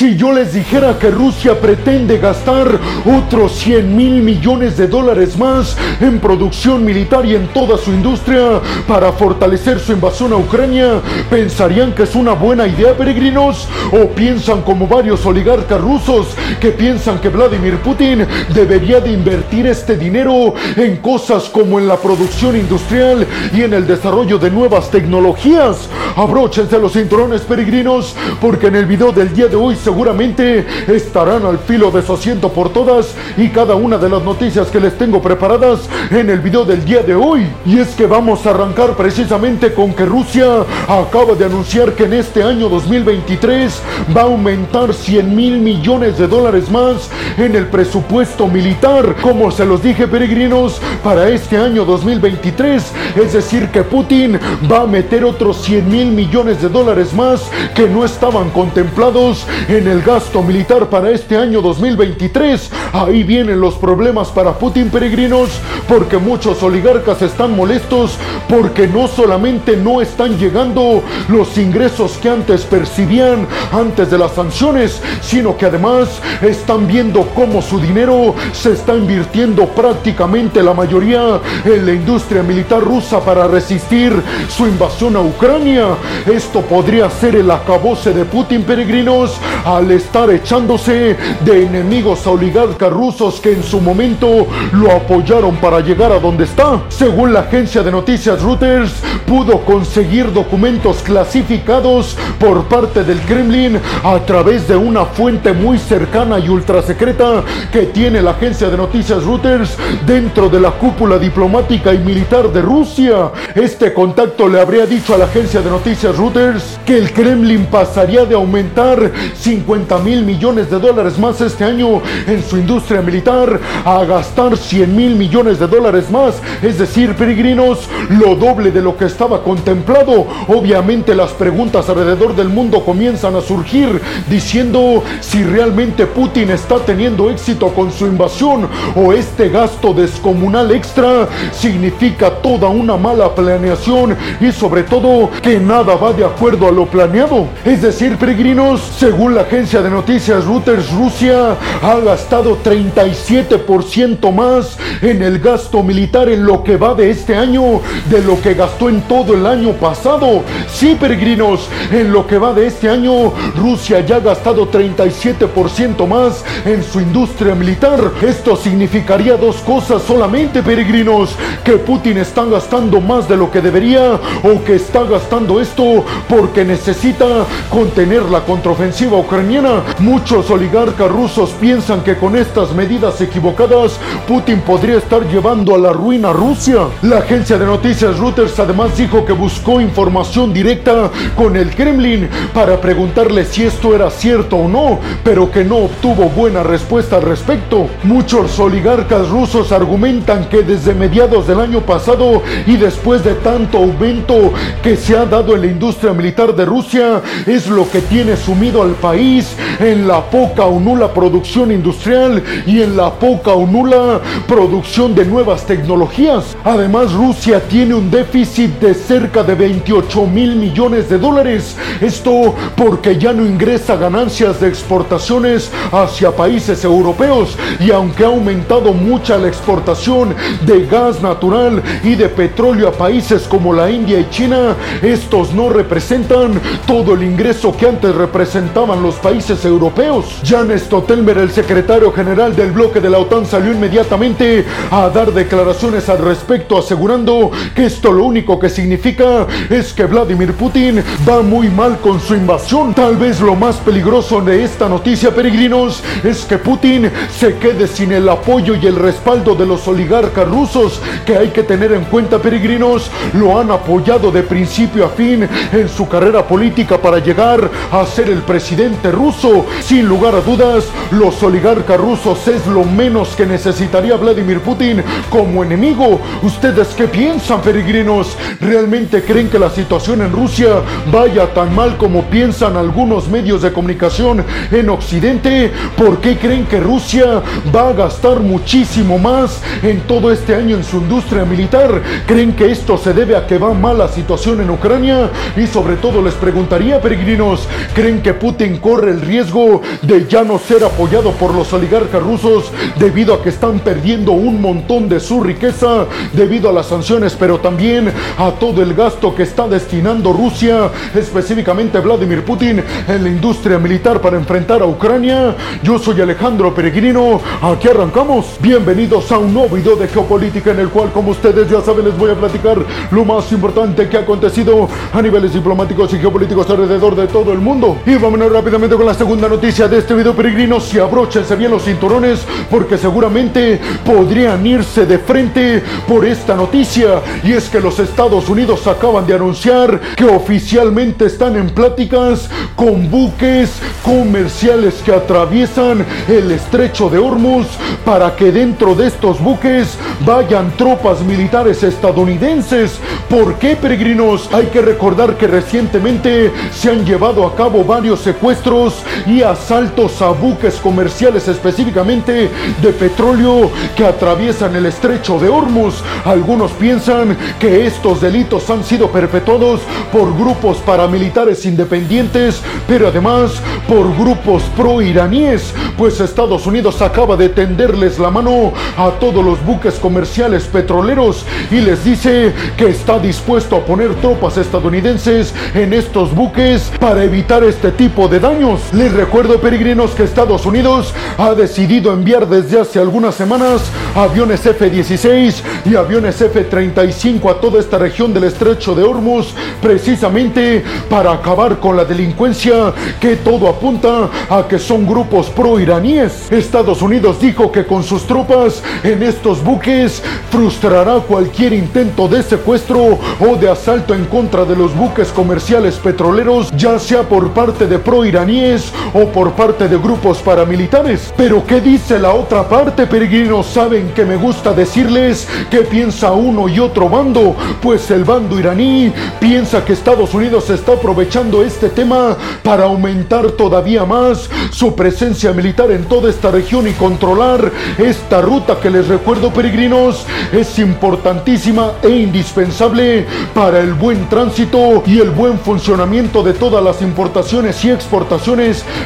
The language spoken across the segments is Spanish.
Si yo les dijera que Rusia pretende gastar otros 100 mil millones de dólares más en producción militar y en toda su industria para fortalecer su invasión a Ucrania, ¿pensarían que es una buena idea, peregrinos? ¿O piensan como varios oligarcas rusos que piensan que Vladimir Putin debería de invertir este dinero en cosas como en la producción industrial y en el desarrollo de nuevas tecnologías? Abróchense los cinturones peregrinos porque en el video del día de hoy seguramente estarán al filo de su asiento por todas y cada una de las noticias que les tengo preparadas en el video del día de hoy. Y es que vamos a arrancar precisamente con que Rusia acaba de anunciar que en este año 2023 va a aumentar 100 mil millones de dólares más en el presupuesto militar. Como se los dije peregrinos, para este año 2023, es decir que Putin va a meter otros 100 mil millones de dólares más que no estaban contemplados en el gasto militar para este año 2023. Ahí vienen los problemas para Putin, peregrinos, porque muchos oligarcas están molestos porque no solamente no están llegando los ingresos que antes percibían antes de las sanciones, sino que además están viendo cómo su dinero se está invirtiendo prácticamente la mayoría en la industria militar rusa para resistir su invasión a Ucrania. Esto podría ser el acabose de Putin, peregrinos, al estar echándose de enemigos a oligarcas rusos que en su momento lo apoyaron para llegar a donde está. Según la agencia de noticias Reuters, pudo conseguir documentos clasificados por parte del Kremlin a través de una fuente muy cercana y ultra secreta que tiene la agencia de noticias Reuters dentro de la cúpula diplomática y militar de Rusia. Este contacto le habría dicho a la agencia de noticias Reuters que el Kremlin pasaría de aumentar 50 mil millones de dólares más este año en su industria militar a gastar 100 mil millones de dólares más, es decir, peregrinos, lo doble de lo que estaba contemplado. Obviamente las preguntas alrededor del mundo comienzan a surgir diciendo si realmente Putin está teniendo éxito con su invasión o este gasto descomunal extra significa toda una mala planeación y sobre todo que nada va de acuerdo a lo planeado. Es decir, peregrinos, según la agencia de noticias Reuters, Rusia ha gastado 37% más en el gasto militar en lo que va de este año de lo que gastó en todo el año pasado. Sí, peregrinos, en lo que va de este año, Rusia ya ha gastado 37% más en su industria militar. Esto significaría dos cosas solamente, peregrinos, que Putin está gastando más de lo que debería o que está gastando esto porque necesita contener la contraofensiva Muchos oligarcas rusos piensan que con estas medidas equivocadas Putin podría estar llevando a la ruina a Rusia. La agencia de noticias Reuters además dijo que buscó información directa con el Kremlin para preguntarle si esto era cierto o no, pero que no obtuvo buena respuesta al respecto. Muchos oligarcas rusos argumentan que desde mediados del año pasado y después de tanto aumento que se ha dado en la industria militar de Rusia, es lo que tiene sumido al país en la poca o nula producción industrial y en la poca o nula producción de nuevas tecnologías. Además, Rusia tiene un déficit de cerca de 28 mil millones de dólares. Esto porque ya no ingresa ganancias de exportaciones hacia países europeos y aunque ha aumentado mucha la exportación de gas natural y de petróleo a países como la India y China, estos no representan todo el ingreso que antes representaban los países europeos. Jan Stoltenberg, el secretario general del bloque de la OTAN, salió inmediatamente a dar declaraciones al respecto, asegurando que esto lo único que significa es que Vladimir Putin va muy mal con su invasión. Tal vez lo más peligroso de esta noticia, peregrinos, es que Putin se quede sin el apoyo y el respaldo de los oligarcas rusos, que hay que tener en cuenta, peregrinos, lo han apoyado de principio a fin en su carrera política para llegar a ser el presidente ruso. Sin lugar a dudas, los oligarcas rusos es lo menos que necesitaría Vladimir Putin como enemigo. ¿Ustedes qué piensan, peregrinos? ¿Realmente creen que la situación en Rusia vaya tan mal como piensan algunos medios de comunicación en Occidente? ¿Por qué creen que Rusia va a gastar muchísimo más en todo este año en su industria militar? ¿Creen que esto se debe a que va mal la situación en Ucrania? Y sobre todo les preguntaría, peregrinos, ¿creen que Putin corre el riesgo de ya no ser apoyado por los oligarcas rusos debido a que están perdiendo un montón de su riqueza debido a las sanciones, pero también a todo el gasto que está destinando Rusia, específicamente Vladimir Putin, en la industria militar para enfrentar a Ucrania. Yo soy Alejandro Peregrino, aquí arrancamos. Bienvenidos a un nuevo video de geopolítica en el cual, como ustedes ya saben, les voy a platicar lo más importante que ha acontecido a niveles diplomáticos y geopolíticos alrededor de todo el mundo. Y vámonos rápidamente con la segunda noticia de este video, peregrinos. Y abróchense bien los cinturones porque seguramente podrían irse de frente por esta noticia. Y es que los Estados Unidos acaban de anunciar que oficialmente están en pláticas con buques comerciales que atraviesan el estrecho de Hormuz para que dentro de estos buques vayan tropas militares estadounidenses. ¿Por qué, peregrinos? Hay que recordar que recientemente se han llevado a cabo varios secuestros y asaltos a buques comerciales específicamente de petróleo que atraviesan el estrecho de Hormuz. Algunos piensan que estos delitos han sido perpetuados por grupos paramilitares independientes, pero además por grupos pro-iraníes, pues Estados Unidos acaba de tenderles la mano a todos los buques comerciales petroleros y les dice que está dispuesto a poner tropas estadounidenses en estos buques para evitar este tipo de Les recuerdo, peregrinos, que Estados Unidos ha decidido enviar desde hace algunas semanas aviones F-16 y aviones F-35 a toda esta región del estrecho de Hormuz, precisamente para acabar con la delincuencia que todo apunta a que son grupos pro-iraníes. Estados Unidos dijo que con sus tropas en estos buques frustrará cualquier intento de secuestro o de asalto en contra de los buques comerciales petroleros, ya sea por parte de pro-iraníes o por parte de grupos paramilitares. Pero ¿qué dice la otra parte, peregrinos? Saben que me gusta decirles qué piensa uno y otro bando, pues el bando iraní piensa que Estados Unidos está aprovechando este tema para aumentar todavía más su presencia militar en toda esta región y controlar esta ruta que les recuerdo peregrinos es importantísima e indispensable para el buen tránsito y el buen funcionamiento de todas las importaciones y exportaciones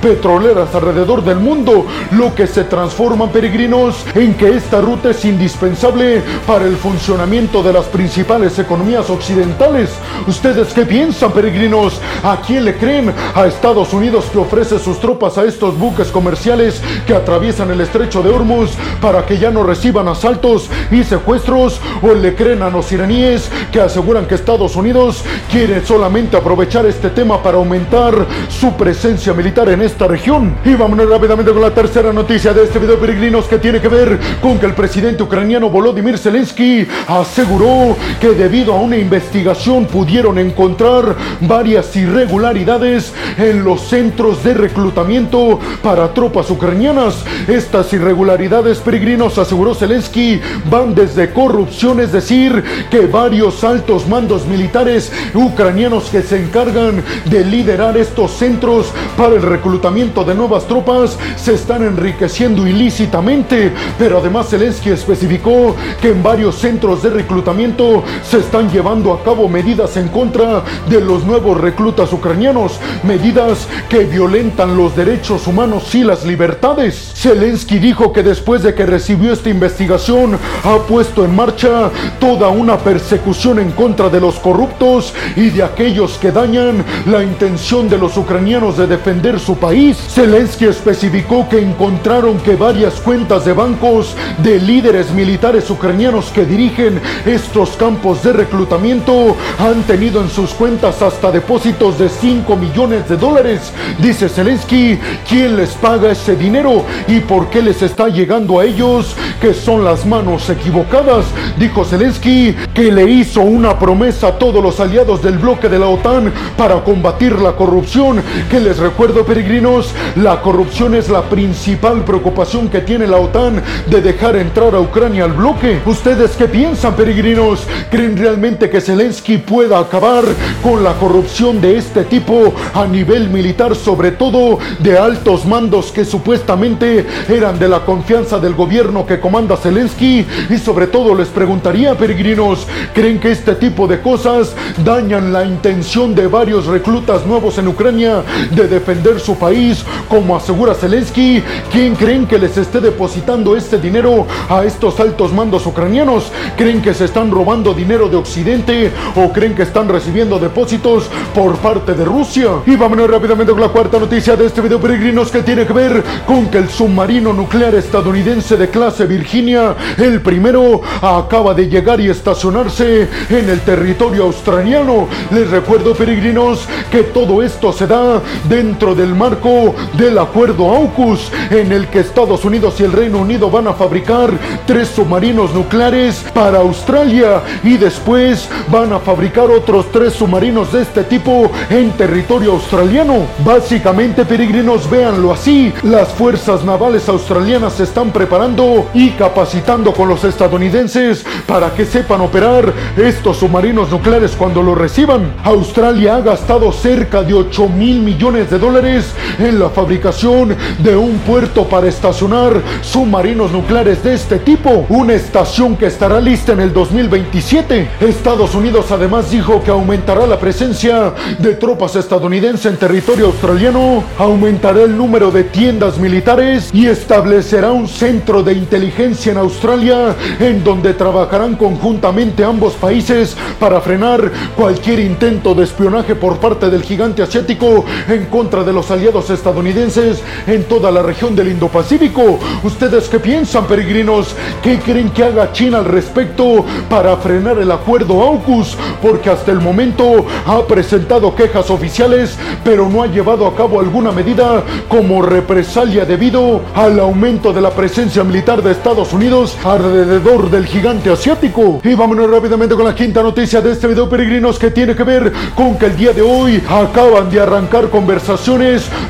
petroleras alrededor del mundo, lo que se transforma peregrinos en que esta ruta es indispensable para el funcionamiento de las principales economías occidentales. ¿Ustedes qué piensan peregrinos? ¿A quién le creen? ¿A Estados Unidos que ofrece sus tropas a estos buques comerciales que atraviesan el estrecho de Hormuz para que ya no reciban asaltos y secuestros? ¿O le creen a los iraníes que aseguran que Estados Unidos quiere solamente aprovechar este tema para aumentar su presencia militar en esta región? Y vámonos rápidamente con la tercera noticia de este video peregrinos que tiene que ver con que el presidente ucraniano Volodymyr Zelensky aseguró que debido a una investigación pudieron encontrar varias irregularidades en los centros de reclutamiento para tropas ucranianas. Estas irregularidades, peregrinos, aseguró Zelensky, van desde corrupción, es decir, que varios altos mandos militares ucranianos que se encargan de liderar estos centros para el reclutamiento de nuevas tropas se están enriqueciendo ilícitamente. Pero además Zelensky especificó que en varios centros de reclutamiento se están llevando a cabo medidas en contra de los nuevos reclutas ucranianos, medidas que violentan los derechos humanos y las libertades. Zelensky dijo que después de que recibió esta investigación ha puesto en marcha toda una persecución en contra de los corruptos y de aquellos que dañan la intención de los ucranianos de defender su país. Zelensky especificó que encontraron que varias cuentas de bancos de líderes militares ucranianos que dirigen estos campos de reclutamiento han tenido en sus cuentas hasta depósitos de 5 millones de dólares. Dice Zelensky, ¿quién les paga ese dinero y por qué les está llegando a ellos? Que son las manos equivocadas. Dijo Zelensky que le hizo una promesa a todos los aliados del bloque de la OTAN para combatir la corrupción. Que les recuerdo, peregrinos, la corrupción es la principal preocupación que tiene la OTAN de dejar entrar a Ucrania al bloque. ¿Ustedes qué piensan, peregrinos? ¿Creen realmente que Zelensky pueda acabar con la corrupción de este tipo a nivel militar, sobre todo de altos mandos que supuestamente eran de la confianza del gobierno que comanda Zelensky? Y sobre todo les preguntaría, peregrinos, ¿creen que este tipo de cosas dañan la intención de varios reclutas nuevos en Ucrania de defender su país, como asegura Zelensky. ¿Quién creen que les esté depositando este dinero a estos altos mandos ucranianos? ¿Creen que se están robando dinero de Occidente o creen que están recibiendo depósitos por parte de Rusia? Y vámonos rápidamente con la cuarta noticia de este video, peregrinos, que tiene que ver con que el submarino nuclear estadounidense de clase Virginia, el primero, acaba de llegar y estacionarse en el territorio australiano. Les recuerdo, peregrinos, que todo esto se da dentro del marco del acuerdo AUKUS, en el que Estados Unidos y el Reino Unido van a fabricar tres submarinos nucleares para Australia y después van a fabricar otros tres submarinos de este tipo en territorio australiano. Básicamente, peregrinos, véanlo así, las fuerzas navales australianas se están preparando y capacitando con los estadounidenses para que sepan operar estos submarinos nucleares cuando lo reciban. Australia ha gastado cerca de 8 mil millones de dólares en la fabricación de un puerto para estacionar submarinos nucleares de este tipo, una estación que estará lista en el 2027. Estados Unidos además dijo que aumentará la presencia de tropas estadounidenses en territorio australiano, aumentará el número de tiendas militares y establecerá un centro de inteligencia en Australia en donde trabajarán conjuntamente ambos países para frenar cualquier intento de espionaje por parte del gigante asiático en contra de los aliados estadounidenses en toda la región del Indo-Pacífico. ¿Ustedes qué piensan, peregrinos? ¿Qué creen que haga China al respecto para frenar el acuerdo AUKUS? Porque hasta el momento ha presentado quejas oficiales, pero no ha llevado a cabo alguna medida como represalia debido al aumento de la presencia militar de Estados Unidos alrededor del gigante asiático. Y vámonos rápidamente con la quinta noticia de este video, peregrinos, que tiene que ver con que el día de hoy acaban de arrancar conversaciones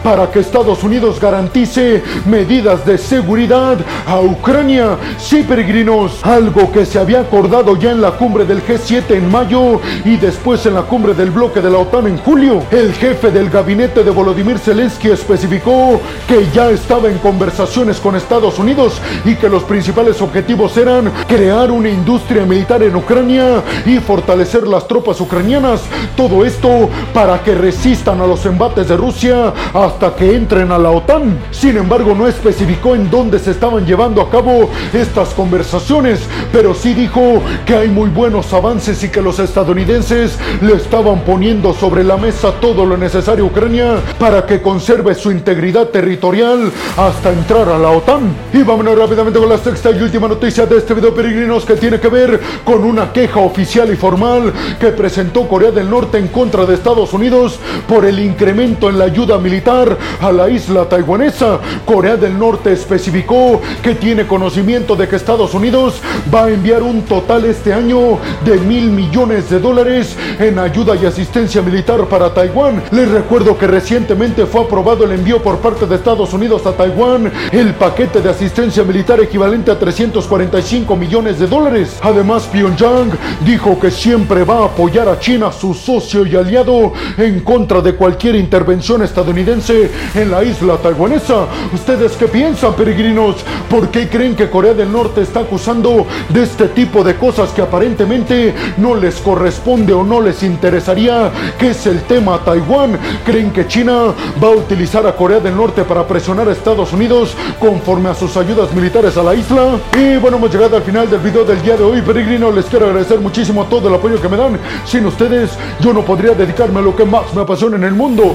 para que Estados Unidos garantice medidas de seguridad a Ucrania. Sí, peregrinos, algo que se había acordado ya en la cumbre del G7 en mayo y después en la cumbre del bloque de la OTAN en julio. El jefe del gabinete de Volodymyr Zelensky especificó que ya estaba en conversaciones con Estados Unidos y que los principales objetivos eran crear una industria militar en Ucrania y fortalecer las tropas ucranianas. Todo esto para que resistan a los embates de Rusia hasta que entren a la OTAN. Sin embargo, no especificó en dónde se estaban llevando a cabo estas conversaciones, pero sí dijo que hay muy buenos avances y que los estadounidenses le estaban poniendo sobre la mesa todo lo necesario a Ucrania para que conserve su integridad territorial hasta entrar a la OTAN. Y vámonos rápidamente con la sexta y última noticia de este video peregrinos que tiene que ver con una queja oficial y formal que presentó Corea del Norte en contra de Estados Unidos por el incremento en la ayuda militar a la isla taiwanesa. Corea del Norte especificó que tiene conocimiento de que Estados Unidos va a enviar un total este año de mil millones de dólares en ayuda y asistencia militar para Taiwán. Les recuerdo que recientemente fue aprobado el envío por parte de Estados Unidos a Taiwán el paquete de asistencia militar equivalente a 345 millones de dólares. Además, Pyongyang dijo que siempre va a apoyar a China, su socio y aliado, en contra de cualquier intervención estadounidense en la isla taiwanesa. ¿Ustedes qué piensan, peregrinos? ¿Por qué creen que Corea del Norte está acusando de este tipo de cosas que aparentemente no les corresponde o no les interesaría? ¿Qué es el tema Taiwán? ¿Creen que China va a utilizar a Corea del Norte para presionar a Estados Unidos conforme a sus ayudas militares a la isla? Y bueno, hemos llegado al final del video del día de hoy, peregrino. Les quiero agradecer muchísimo todo el apoyo que me dan. Sin ustedes, yo no podría dedicarme a lo que más me apasiona en el mundo.